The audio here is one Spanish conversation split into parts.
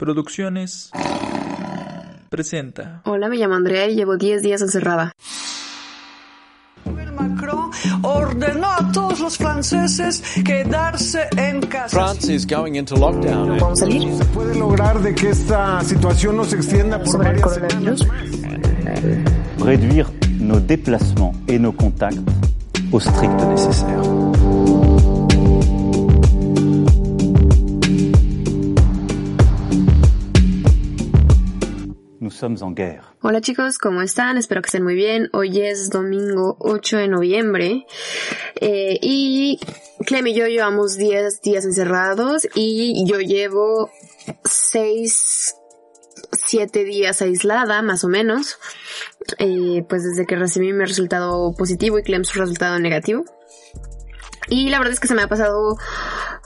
Producciones presenta. Hola, me llamo Andrea y llevo 10 días encerrada. Macron ordenó a todos los franceses quedarse en casa. France is going into lockdown. ¿Vamos a salir? se puede lograr de que esta situación no se extienda por Sobre el varias coronavirus. réduire nos déplacements et nos contacts au strict nécessaire. Hola chicos, ¿cómo están? Espero que estén muy bien. Hoy es domingo 8 de noviembre eh, y Clem y yo llevamos 10 días encerrados y yo llevo 6, 7 días aislada más o menos. Eh, pues desde que recibí mi resultado positivo y Clem su resultado negativo. Y la verdad es que se me ha pasado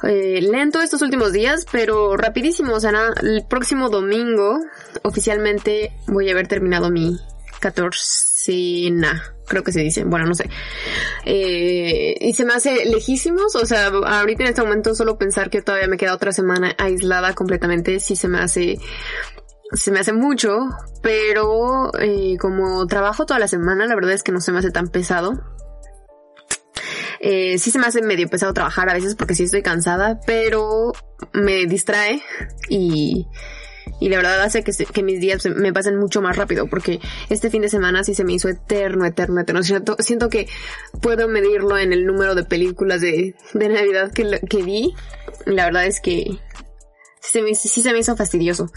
eh, lento estos últimos días, pero rapidísimo. O sea, el próximo domingo oficialmente voy a haber terminado mi catorcena, creo que se dice. Bueno, no sé. Eh, y se me hace lejísimos. O sea, ahorita en este momento solo pensar que todavía me queda otra semana aislada completamente, sí se me hace se me hace mucho, pero eh, como trabajo toda la semana, la verdad es que no se me hace tan pesado. Eh, sí se me hace medio pesado trabajar a veces porque sí estoy cansada, pero me distrae y, y la verdad hace que, que mis días me pasen mucho más rápido porque este fin de semana sí se me hizo eterno, eterno, eterno. Siento, siento que puedo medirlo en el número de películas de, de Navidad que, que vi. La verdad es que sí se me, sí se me hizo fastidioso.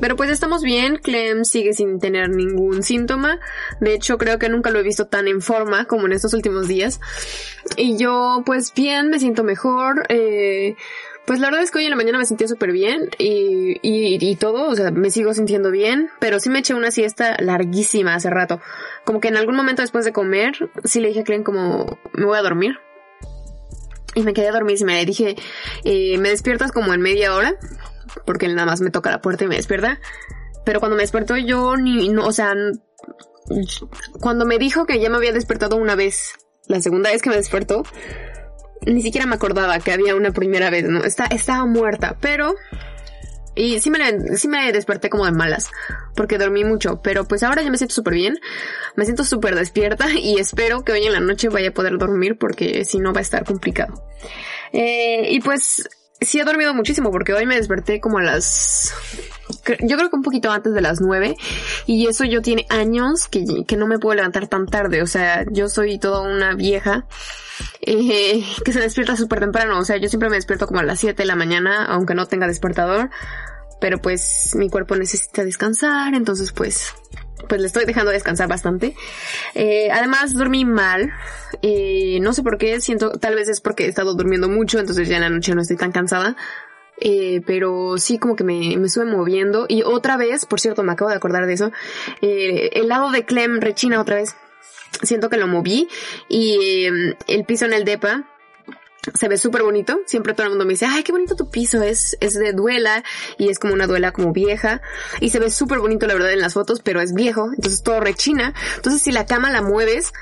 Pero pues estamos bien, Clem sigue sin tener ningún síntoma. De hecho, creo que nunca lo he visto tan en forma como en estos últimos días. Y yo, pues bien, me siento mejor. Eh, pues la verdad es que hoy en la mañana me sentía súper bien y, y, y todo, o sea, me sigo sintiendo bien, pero sí me eché una siesta larguísima hace rato. Como que en algún momento después de comer, sí le dije a Clem como, me voy a dormir. Y me quedé dormidísima. Le dije, eh, me despiertas como en media hora porque él nada más me toca la puerta y me despierta. Pero cuando me despertó yo ni, no, o sea, cuando me dijo que ya me había despertado una vez, la segunda vez que me despertó, ni siquiera me acordaba que había una primera vez, ¿no? Está, estaba muerta, pero... Y sí me, sí me desperté como de malas, porque dormí mucho, pero pues ahora ya me siento súper bien, me siento súper despierta y espero que hoy en la noche vaya a poder dormir porque si no va a estar complicado. Eh, y pues sí he dormido muchísimo porque hoy me desperté como a las... Yo creo que un poquito antes de las nueve y eso yo tiene años que, que no me puedo levantar tan tarde, o sea, yo soy toda una vieja eh, que se despierta súper temprano, o sea, yo siempre me despierto como a las 7 de la mañana, aunque no tenga despertador, pero pues mi cuerpo necesita descansar, entonces pues pues le estoy dejando descansar bastante. Eh, además dormí mal, no sé por qué, siento, tal vez es porque he estado durmiendo mucho, entonces ya en la noche no estoy tan cansada. Eh, pero sí como que me, me estuve moviendo y otra vez, por cierto, me acabo de acordar de eso, eh, el lado de Clem rechina otra vez. Siento que lo moví y eh, el piso en el depa se ve súper bonito. Siempre todo el mundo me dice, ay, qué bonito tu piso. Es, es de duela y es como una duela como vieja. Y se ve súper bonito, la verdad, en las fotos, pero es viejo. Entonces todo rechina. Entonces si la cama la mueves,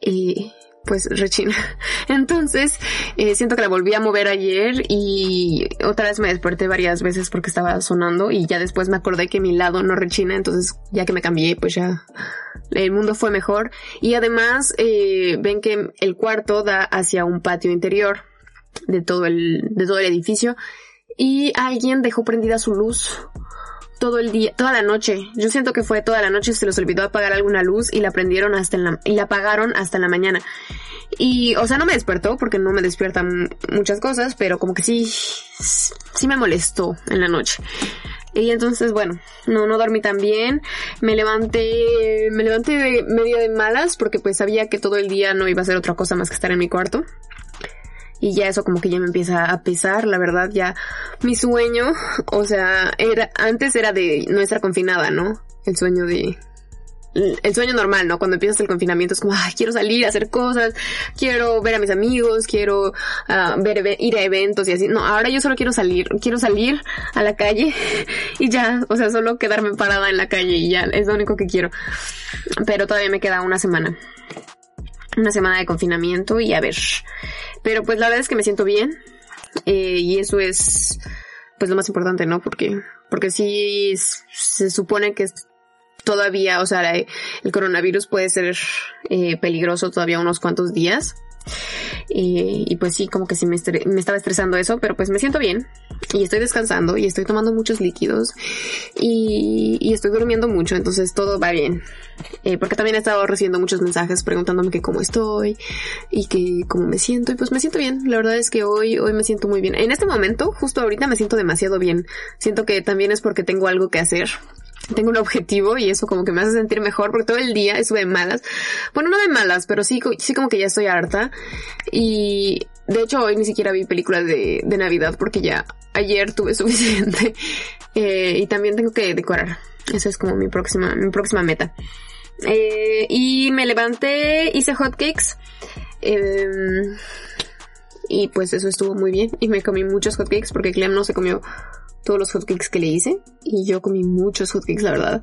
eh, pues rechina. Entonces, eh, siento que la volví a mover ayer y otra vez me desperté varias veces porque estaba sonando y ya después me acordé que mi lado no rechina. Entonces, ya que me cambié, pues ya el mundo fue mejor. Y además, eh, ven que el cuarto da hacia un patio interior de todo el, de todo el edificio. Y alguien dejó prendida su luz todo el día, toda la noche. Yo siento que fue toda la noche, se les olvidó apagar alguna luz y la prendieron hasta en la, y la apagaron hasta en la mañana. Y, o sea, no me despertó porque no me despiertan muchas cosas, pero como que sí, sí me molestó en la noche. Y entonces, bueno, no, no dormí tan bien. Me levanté, me levanté de medio de malas porque pues sabía que todo el día no iba a hacer otra cosa más que estar en mi cuarto. Y ya eso como que ya me empieza a pesar, la verdad, ya mi sueño, o sea, era, antes era de no estar confinada, ¿no? El sueño de, el sueño normal, ¿no? Cuando empiezas el confinamiento es como, ay, quiero salir a hacer cosas, quiero ver a mis amigos, quiero ah, ver, ir a eventos y así. No, ahora yo solo quiero salir, quiero salir a la calle y ya, o sea, solo quedarme parada en la calle y ya, es lo único que quiero. Pero todavía me queda una semana. Una semana de confinamiento y a ver. Pero pues la verdad es que me siento bien. eh, y eso es pues lo más importante, ¿no? Porque, porque sí se supone que todavía, o sea, el coronavirus puede ser eh, peligroso todavía unos cuantos días. Y, pues sí, como que sí me, me, estaba estresando eso, pero pues me siento bien y estoy descansando y estoy tomando muchos líquidos y, y estoy durmiendo mucho, entonces todo va bien. Eh, porque también he estado recibiendo muchos mensajes preguntándome que cómo estoy y que cómo me siento y pues me siento bien. La verdad es que hoy, hoy me siento muy bien. En este momento, justo ahorita me siento demasiado bien. Siento que también es porque tengo algo que hacer tengo un objetivo y eso como que me hace sentir mejor porque todo el día estuve de malas. Bueno, no de malas, pero sí, sí como que ya estoy harta. Y de hecho hoy ni siquiera vi películas de, de Navidad porque ya ayer tuve suficiente. Eh, y también tengo que decorar. Esa es como mi próxima, mi próxima meta. Eh, y me levanté, hice hotcakes. Eh, y pues eso estuvo muy bien. Y me comí muchos hotcakes porque Clem no se comió todos los hotcakes que le hice y yo comí muchos hotcakes la verdad.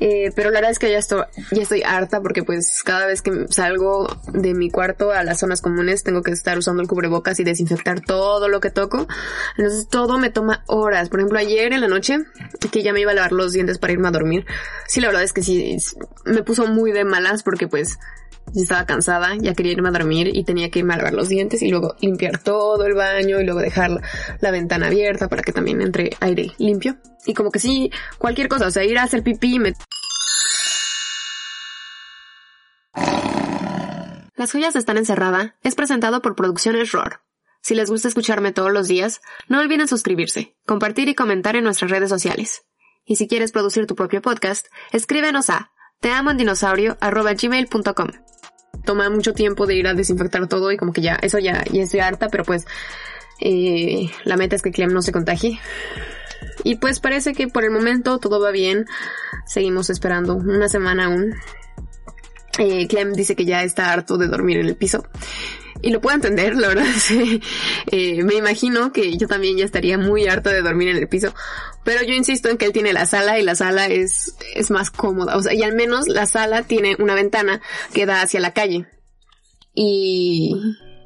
Eh, pero la verdad es que ya estoy ya estoy harta porque pues cada vez que salgo de mi cuarto a las zonas comunes tengo que estar usando el cubrebocas y desinfectar todo lo que toco. Entonces todo me toma horas. Por ejemplo ayer en la noche que ya me iba a lavar los dientes para irme a dormir sí la verdad es que sí me puso muy de malas porque pues estaba cansada, ya quería irme a dormir y tenía que irme los dientes y luego limpiar todo el baño y luego dejar la, ventana abierta para que también entre aire limpio. Y como que sí, cualquier cosa, o sea, ir a hacer pipí me... Las joyas están encerrada es presentado por Producciones ROR. Si les gusta escucharme todos los días, no olviden suscribirse, compartir y comentar en nuestras redes sociales. Y si quieres producir tu propio podcast, escríbenos a teamoendinosaurio.gmail.com toma mucho tiempo de ir a desinfectar todo y como que ya, eso ya, ya estoy harta, pero pues eh, la meta es que Clem no se contagie. Y pues parece que por el momento todo va bien. Seguimos esperando una semana aún. Eh, Clem dice que ya está harto de dormir en el piso. Y lo puedo entender, la verdad. eh, me imagino que yo también ya estaría muy harta de dormir en el piso. Pero yo insisto en que él tiene la sala y la sala es, es más cómoda. O sea, y al menos la sala tiene una ventana que da hacia la calle. Y,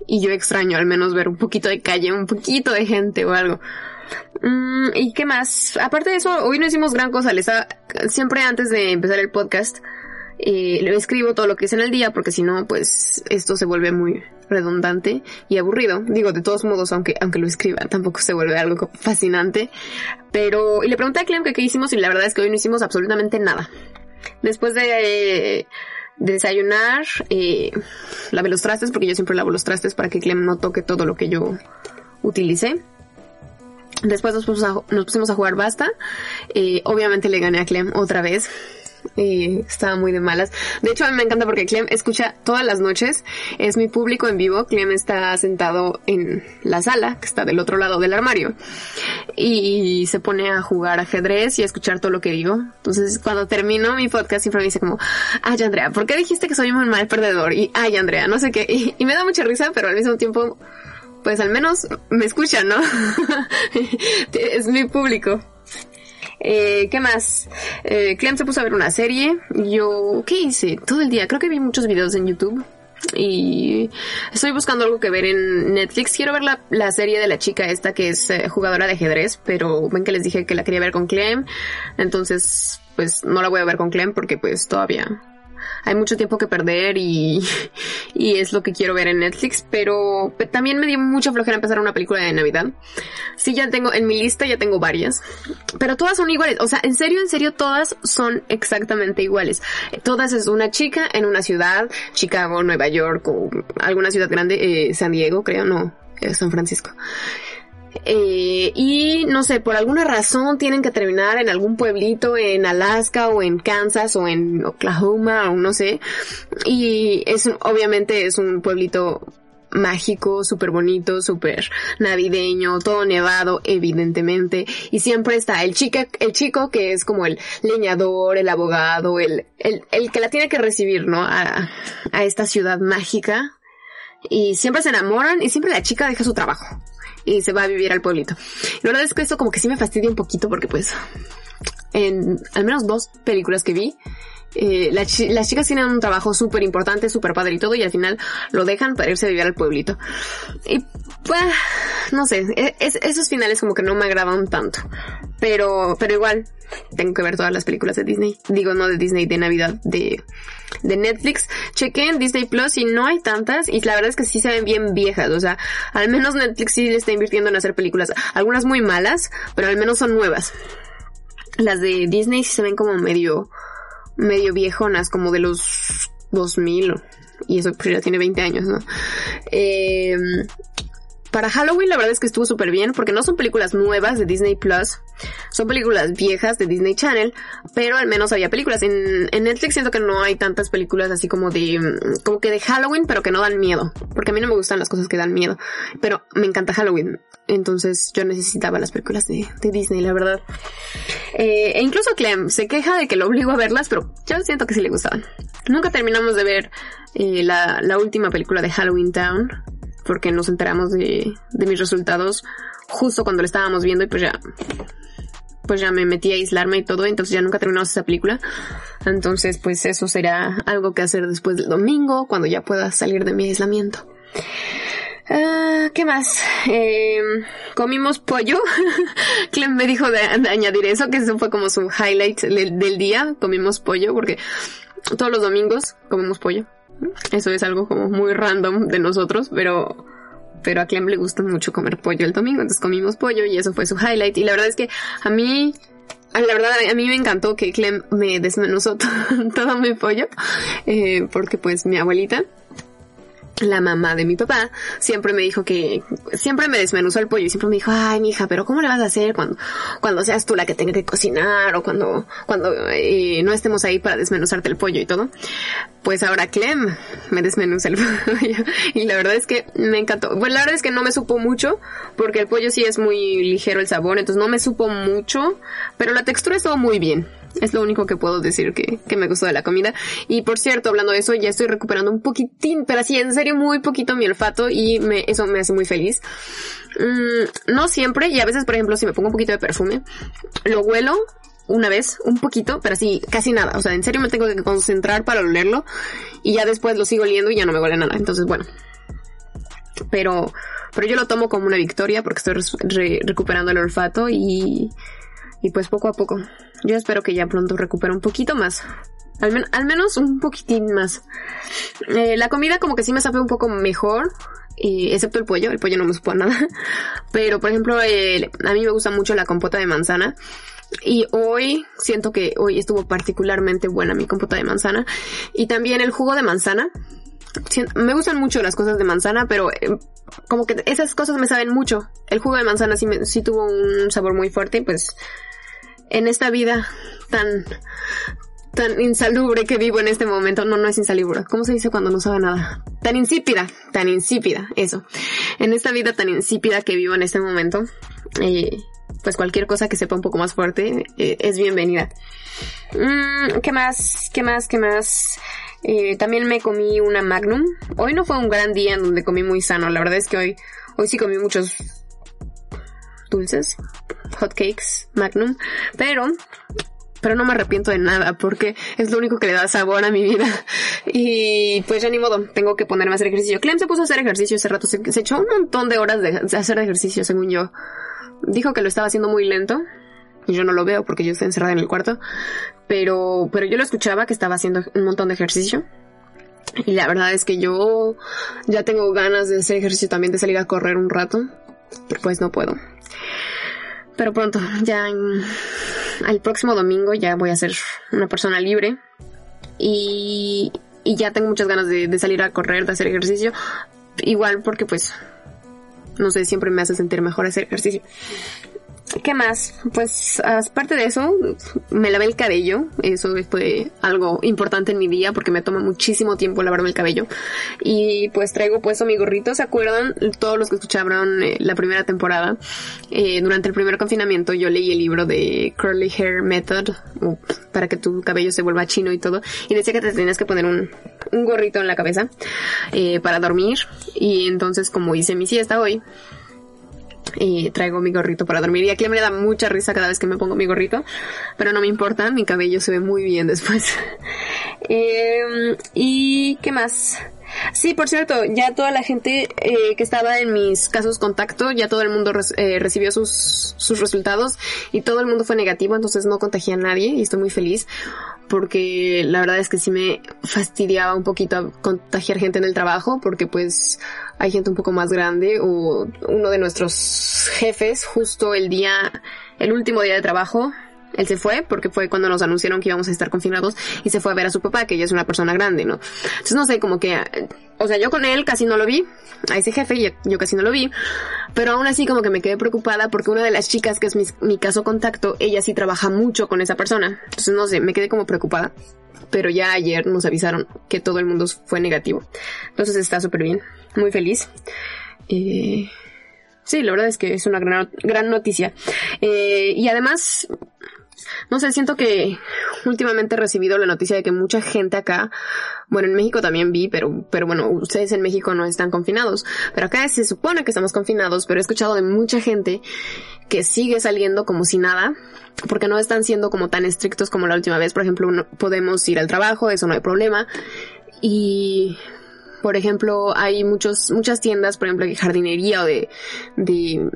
y yo extraño al menos ver un poquito de calle, un poquito de gente o algo. Mm, ¿Y qué más? Aparte de eso, hoy no hicimos gran cosa. Les siempre antes de empezar el podcast, eh, le escribo todo lo que es en el día porque si no, pues esto se vuelve muy redundante y aburrido. Digo, de todos modos, aunque, aunque lo escriba, tampoco se vuelve algo fascinante. Pero, y le pregunté a Clem que qué hicimos y la verdad es que hoy no hicimos absolutamente nada. Después de, desayunar, eh, lavé los trastes porque yo siempre lavo los trastes para que Clem no toque todo lo que yo utilicé. Después nos pusimos a, jugar basta. Eh, obviamente le gané a Clem otra vez y estaba muy de malas. De hecho, a mí me encanta porque Clem escucha todas las noches, es mi público en vivo, Clem está sentado en la sala, que está del otro lado del armario, y se pone a jugar ajedrez y a escuchar todo lo que digo. Entonces, cuando termino mi podcast, siempre me dice como, ay Andrea, ¿por qué dijiste que soy un mal perdedor? Y, ay Andrea, no sé qué, y, me da mucha risa, pero al mismo tiempo, pues al menos me escuchan, ¿no? es mi público. Eh, ¿Qué más? Eh, Clem se puso a ver una serie. Yo, ¿qué hice? Todo el día. Creo que vi muchos videos en YouTube. Y estoy buscando algo que ver en Netflix. Quiero ver la, la serie de la chica esta que es eh, jugadora de ajedrez, pero ven que les dije que la quería ver con Clem. Entonces, pues no la voy a ver con Clem porque pues todavía hay mucho tiempo que perder y, y es lo que quiero ver en Netflix, pero también me dio mucha flojera empezar una película de Navidad. Sí, ya tengo, en mi lista ya tengo varias, pero todas son iguales, o sea, en serio, en serio, todas son exactamente iguales. Todas es una chica en una ciudad, Chicago, Nueva York alguna ciudad grande, eh, San Diego, creo, no, eh, San Francisco. Eh, y no sé, por alguna razón tienen que terminar en algún pueblito en Alaska o en Kansas o en Oklahoma o no sé. Y es, obviamente es un pueblito mágico, súper bonito, súper navideño, todo nevado, evidentemente. Y siempre está el chica, el chico que es como el leñador, el abogado, el, el, el que la tiene que recibir, ¿no? A, a esta ciudad mágica. Y siempre se enamoran y siempre la chica deja su trabajo y se va a vivir al pueblito. la verdad es que esto como que sí me fastidia un poquito porque pues en al menos dos películas que vi, eh, las chicas tienen un trabajo súper importante, súper padre y todo, y al final lo dejan para irse a vivir al pueblito. Y pues, no sé, e- es- esos finales como que no me agradan tanto. Pero, pero igual, tengo que ver todas las películas de Disney. Digo, no de Disney, de Navidad, de, de Netflix. Chequé en Disney Plus y no hay tantas, y la verdad es que sí se ven bien viejas, o sea, al menos Netflix sí le está invirtiendo en hacer películas, algunas muy malas, pero al menos son nuevas. Las de Disney sí se ven como medio, medio viejonas, como de los 2000, y eso pues ya tiene 20 años, ¿no? Eh, para Halloween la verdad es que estuvo súper bien porque no son películas nuevas de Disney Plus, son películas viejas de Disney Channel, pero al menos había películas. En, en Netflix siento que no hay tantas películas así como de, mm, como que de Halloween, pero que no dan miedo, porque a mí no me gustan las cosas que dan miedo, pero me encanta Halloween, entonces yo necesitaba las películas de, de Disney, la verdad. Eh, e incluso Clem se queja de que lo obligo a verlas, pero yo siento que sí le gustaban. Nunca terminamos de ver eh, la, la última película de Halloween Town, porque nos enteramos de, de mis resultados justo cuando lo estábamos viendo y pues ya pues ya me metí a aislarme y todo, entonces ya nunca terminamos esa película. Entonces, pues eso será algo que hacer después del domingo, cuando ya pueda salir de mi aislamiento. Ah, ¿Qué más? Eh, comimos pollo. Clem me dijo de, añadir eso, que eso fue como su highlight del, día. Comimos pollo porque todos los domingos comemos pollo. Eso es algo como muy random de nosotros, pero pero a Clem le gusta mucho comer pollo el domingo, entonces comimos pollo y eso fue su highlight. Y la verdad es que a mí, la verdad a mí me encantó que Clem me desmenuzó to- todo mi pollo, eh, porque pues mi abuelita la mamá de mi papá siempre me dijo que siempre me desmenuzó el pollo y siempre me dijo ay mija pero cómo le vas a hacer cuando cuando seas tú la que tenga que cocinar o cuando cuando eh, no estemos ahí para desmenuzarte el pollo y todo pues ahora Clem me desmenuza el pollo y la verdad es que me encantó. Bueno la verdad es que no me supo mucho porque el pollo sí es muy ligero el sabor entonces no me supo mucho pero la textura estuvo muy bien es lo único que puedo decir que, que me gustó de la comida. Y por cierto, hablando de eso, ya estoy recuperando un poquitín, pero así en serio muy poquito mi olfato y me, eso me hace muy feliz. Mm, no siempre, y a veces, por ejemplo, si me pongo un poquito de perfume, lo huelo una vez, un poquito, pero así casi nada. O sea, en serio me tengo que concentrar para olerlo y ya después lo sigo oliendo y ya no me huele nada. Entonces, bueno. Pero, pero yo lo tomo como una victoria porque estoy recuperando el olfato y, y pues poco a poco. Yo espero que ya pronto recupere un poquito más. Al, al menos un poquitín más. Eh, la comida como que sí me sabe un poco mejor. excepto el pollo. El pollo no me supo nada. Pero por ejemplo, a mí me gusta mucho la compota de manzana. Y hoy siento que hoy estuvo particularmente buena mi compota de manzana. Y también el jugo de manzana. Me gustan mucho las cosas de manzana, pero eh, como que esas cosas me saben mucho. El jugo de manzana sí, sí tuvo un sabor muy fuerte pues en esta vida tan tan insalubre que vivo en este momento, no, no es insalubre, ¿cómo se dice cuando no sabe nada? Tan insípida, tan insípida, eso. En esta vida tan insípida que vivo en este momento, eh, pues cualquier cosa que sepa un poco más fuerte eh, es bienvenida. Mm, ¿Qué más? ¿Qué más? ¿Qué más? Eh, también me comí una Magnum. Hoy no fue un gran día en donde comí muy sano. La verdad es que hoy, hoy sí comí muchos dulces, hotcakes, Magnum, pero pero no me arrepiento de nada porque es lo único que le da sabor a mi vida. Y pues ya ni modo, tengo que ponerme a hacer ejercicio. Clem se puso a hacer ejercicio ese rato, se, se echó un montón de horas de, de hacer ejercicio, según yo. Dijo que lo estaba haciendo muy lento. Y yo no lo veo porque yo estoy encerrada en el cuarto. Pero, pero yo lo escuchaba que estaba haciendo un montón de ejercicio. Y la verdad es que yo ya tengo ganas de hacer ejercicio también, de salir a correr un rato. Pero pues no puedo. Pero pronto, ya el próximo domingo ya voy a ser una persona libre. Y, y ya tengo muchas ganas de, de salir a correr, de hacer ejercicio. Igual porque pues, no sé, siempre me hace sentir mejor hacer ejercicio. ¿Qué más? Pues aparte de eso, me lavé el cabello. Eso fue algo importante en mi día porque me toma muchísimo tiempo lavarme el cabello. Y pues traigo puesto mi gorrito. ¿Se acuerdan? Todos los que escucharon eh, la primera temporada. Eh, durante el primer confinamiento yo leí el libro de Curly Hair Method para que tu cabello se vuelva chino y todo. Y decía que te tenías que poner un, un gorrito en la cabeza eh, para dormir. Y entonces como hice mi siesta hoy, Y traigo mi gorrito para dormir. Y a Clem le da mucha risa cada vez que me pongo mi gorrito. Pero no me importa, mi cabello se ve muy bien después. Eh, ¿Y qué más? Sí, por cierto, ya toda la gente eh, que estaba en mis casos contacto, ya todo el mundo eh, recibió sus, sus resultados y todo el mundo fue negativo, entonces no contagié a nadie y estoy muy feliz porque la verdad es que sí me fastidiaba un poquito contagiar gente en el trabajo porque pues hay gente un poco más grande o uno de nuestros jefes justo el día, el último día de trabajo él se fue porque fue cuando nos anunciaron que íbamos a estar confinados y se fue a ver a su papá, que ella es una persona grande, ¿no? Entonces no sé, como que, o sea, yo con él casi no lo vi, a ese jefe yo, casi no lo vi, pero aún así como que me quedé preocupada porque una de las chicas que es mi, mi caso contacto, ella sí trabaja mucho con esa persona. Entonces no sé, me quedé como preocupada. Pero ya ayer nos avisaron que todo el mundo fue negativo. Entonces está súper bien, muy feliz. Eh, Sí, la verdad es que es una gran, gran noticia. Eh, y además, no sé, siento que últimamente he recibido la noticia de que mucha gente acá, bueno, en México también vi, pero, pero bueno, ustedes en México no están confinados, pero acá se supone que estamos confinados, pero he escuchado de mucha gente que sigue saliendo como si nada, porque no están siendo como tan estrictos como la última vez. Por ejemplo, podemos ir al trabajo, eso no hay problema. Y por ejemplo, hay muchos, muchas tiendas, por ejemplo, de jardinería o de, de,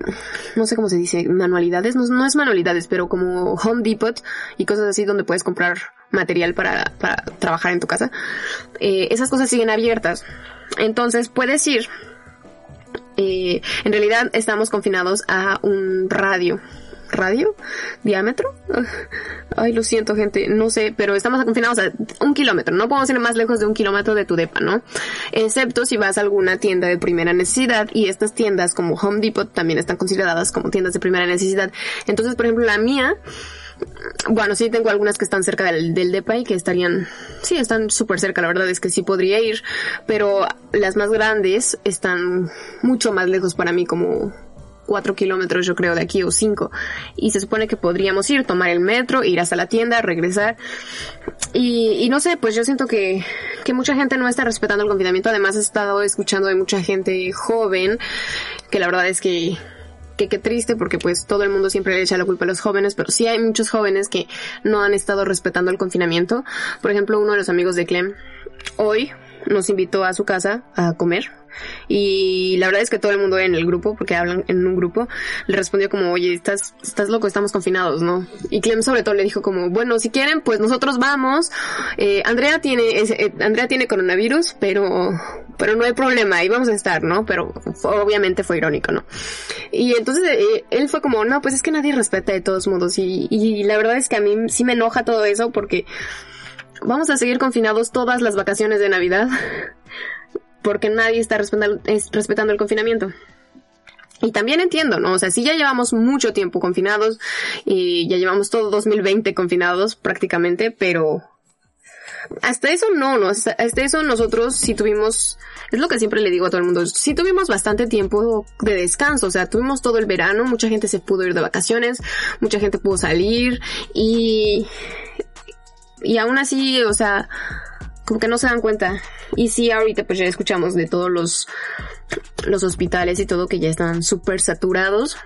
no sé cómo se dice, manualidades, no, no es manualidades, pero como Home Depot y cosas así donde puedes comprar material para, para trabajar en tu casa. Eh, esas cosas siguen abiertas. Entonces puedes ir. Eh, en realidad estamos confinados a un radio. ¿Radio? ¿Diámetro? Ay, lo siento, gente. No sé, pero estamos confinados a un kilómetro. No podemos ir más lejos de un kilómetro de tu depa, ¿no? Excepto si vas a alguna tienda de primera necesidad y estas tiendas como Home Depot también están consideradas como tiendas de primera necesidad. Entonces, por ejemplo, la mía, bueno, sí tengo algunas que están cerca del, del DEPA y que estarían, sí, están súper cerca, la verdad es que sí podría ir, pero las más grandes están mucho más lejos para mí, como cuatro kilómetros yo creo de aquí o cinco, y se supone que podríamos ir, tomar el metro, ir hasta la tienda, regresar, y, no sé, pues yo siento que, que mucha gente no está respetando el confinamiento, además he estado escuchando de mucha gente joven, que la verdad es que que triste porque pues todo el mundo siempre le echa la culpa a los jóvenes, pero sí hay muchos jóvenes que no han estado respetando el confinamiento. Por ejemplo, uno de los amigos de Clem hoy nos invitó a su casa a comer y la verdad es que todo el mundo en el grupo, porque hablan en un grupo, le respondió como, oye, estás, estás loco, estamos confinados, ¿no? Y Clem sobre todo le dijo como, bueno, si quieren, pues nosotros vamos. Eh, Andrea tiene, eh, Andrea tiene coronavirus, pero, pero no hay problema, ahí vamos a estar, ¿no? Pero obviamente fue irónico, ¿no? Y entonces eh, él fue como, no, pues es que nadie respeta de todos modos. Y, y la verdad es que a mí sí me enoja todo eso porque vamos a seguir confinados todas las vacaciones de Navidad porque nadie está respetando, es- respetando el confinamiento. Y también entiendo, ¿no? O sea, sí ya llevamos mucho tiempo confinados y ya llevamos todo 2020 confinados prácticamente, pero hasta eso no, no, hasta hasta eso nosotros sí tuvimos, es lo que siempre le digo a todo el mundo, sí tuvimos bastante tiempo de descanso, o sea, tuvimos todo el verano, mucha gente se pudo ir de vacaciones, mucha gente pudo salir y, y aún así, o sea, como que no se dan cuenta. Y sí, ahorita pues ya escuchamos de todos los, los hospitales y todo que ya están súper saturados.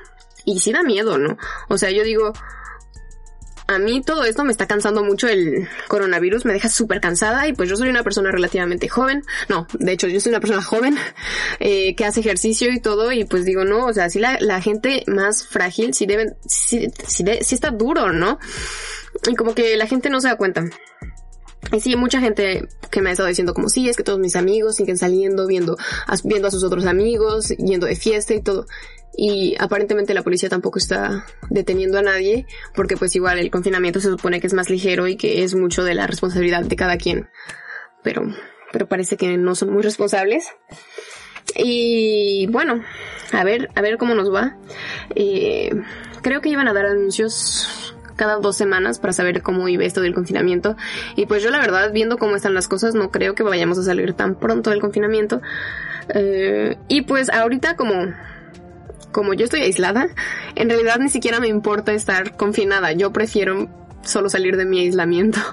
Y sí da miedo, ¿no? O sea, yo digo, a mí todo esto me está cansando mucho el coronavirus, me deja súper cansada y pues yo soy una persona relativamente joven, no, de hecho yo soy una persona joven eh, que hace ejercicio y todo y pues digo, no, o sea, sí la, la gente más frágil sí deben, sí, sí, de- sí está duro, ¿no? Y como que la gente no se da cuenta. Y sí, mucha gente que me ha estado diciendo como sí, es que todos mis amigos siguen saliendo, viendo viendo a sus otros amigos, yendo de fiesta y todo. Y aparentemente la policía tampoco está deteniendo a nadie, porque pues igual el confinamiento se supone que es más ligero y que es mucho de la responsabilidad de cada quien. Pero, pero parece que no son muy responsables. Y bueno, a ver, a ver cómo nos va. Eh, creo que iban a dar anuncios cada dos semanas para saber cómo iba esto del confinamiento. Y pues yo la verdad, viendo cómo están las cosas, no creo que vayamos a salir tan pronto del confinamiento. Eh, y pues ahorita como, como yo estoy aislada, en realidad ni siquiera me importa estar confinada. Yo prefiero solo salir de mi aislamiento.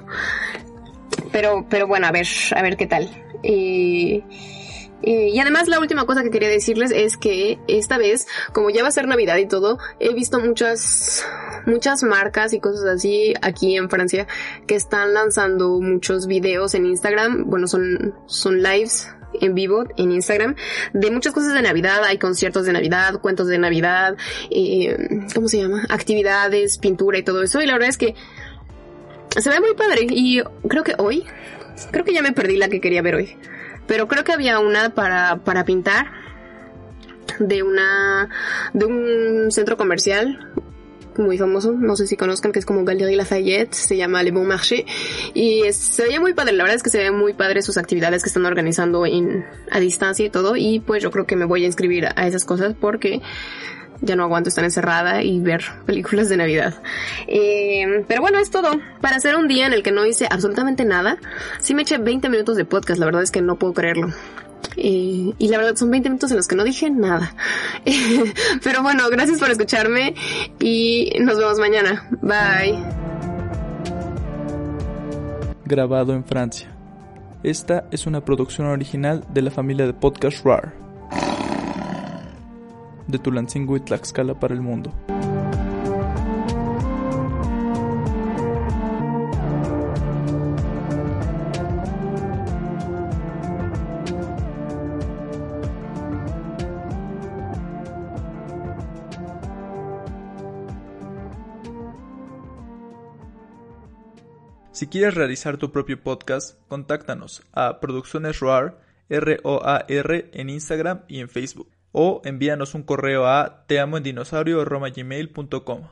Pero, pero bueno, a ver, a ver qué tal. Eh, Eh, y además la última cosa que quería decirles es que esta vez, como ya va a ser Navidad y todo, he visto muchas, muchas marcas y cosas así aquí en Francia que están lanzando muchos videos en Instagram. Bueno, son, son lives en vivo en Instagram de muchas cosas de Navidad. Hay conciertos de Navidad, cuentos de Navidad, eh, ¿cómo se llama? Actividades, pintura y todo eso. Y la verdad es que se ve muy padre. Y creo que hoy, creo que ya me perdí la que quería ver hoy. Pero creo que había una para, para pintar de una, de un centro comercial muy famoso, no sé si conozcan, que es como Galerie Lafayette, se llama Le Bon Marché, y se veía muy padre, la verdad es que se ve muy padre sus actividades que están organizando a distancia y todo, y pues yo creo que me voy a inscribir a esas cosas porque ya no aguanto estar encerrada y ver películas de Navidad. Eh, pero bueno, es todo. Para hacer un día en el que no hice absolutamente nada, sí me eché 20 minutos de podcast, la verdad es que no puedo creerlo. Y la verdad son 20 minutos en los que no dije nada. Pero bueno, gracias por escucharme y nos vemos mañana. Bye. Grabado en Francia. Esta es una producción original de la familia de podcast RAR. De Tulancingo y Tlaxcala para el mundo. Si quieres realizar tu propio podcast, contáctanos a Producciones ROAR, R-O-A-R, en Instagram y en Facebook. O envíanos un correo a teamoendinosaurio.gmail.com